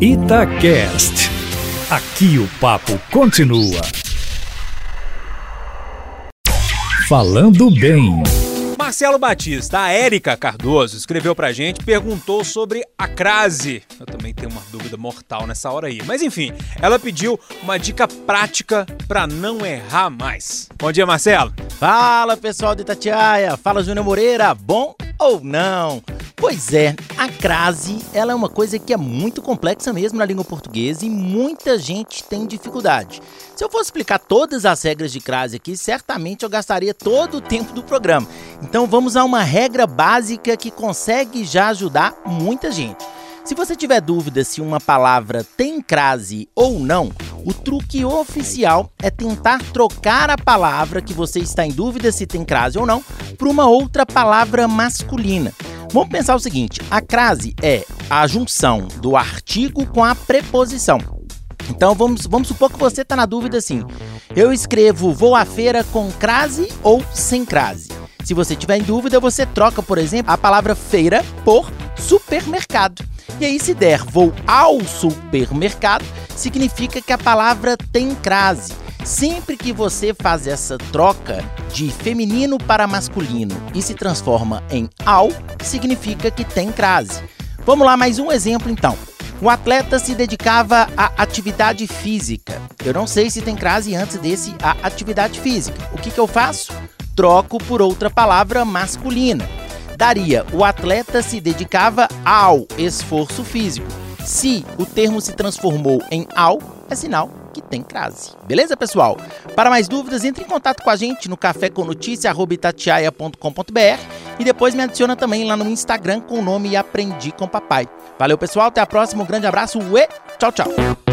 Itacast. Aqui o papo continua. Falando bem. Marcelo Batista, a Érica Cardoso escreveu pra gente, perguntou sobre a crase. Eu também tenho uma dúvida mortal nessa hora aí. Mas enfim, ela pediu uma dica prática pra não errar mais. Bom dia, Marcelo. Fala pessoal de Itatiaia, fala Júnior Moreira, bom ou não? Pois é, a crase ela é uma coisa que é muito complexa mesmo na língua portuguesa e muita gente tem dificuldade. Se eu fosse explicar todas as regras de crase aqui, certamente eu gastaria todo o tempo do programa. Então vamos a uma regra básica que consegue já ajudar muita gente. Se você tiver dúvida se uma palavra tem crase ou não, o truque oficial é tentar trocar a palavra que você está em dúvida se tem crase ou não por uma outra palavra masculina. Vamos pensar o seguinte: a crase é a junção do artigo com a preposição. Então vamos, vamos supor que você está na dúvida assim. Eu escrevo vou à feira com crase ou sem crase. Se você tiver em dúvida, você troca, por exemplo, a palavra feira por supermercado. E aí, se der vou ao supermercado, significa que a palavra tem crase. Sempre que você faz essa troca de feminino para masculino e se transforma em ao, significa que tem crase. Vamos lá, mais um exemplo então. O atleta se dedicava à atividade física. Eu não sei se tem crase antes desse a atividade física. O que, que eu faço? Troco por outra palavra masculina. Daria o atleta se dedicava ao esforço físico. Se o termo se transformou em ao, é sinal tem crase. Beleza, pessoal? Para mais dúvidas, entre em contato com a gente no cafécomnoticia.com.br e depois me adiciona também lá no Instagram com o nome Aprendi com Papai. Valeu, pessoal. Até a próxima. Um grande abraço. e tchau, tchau.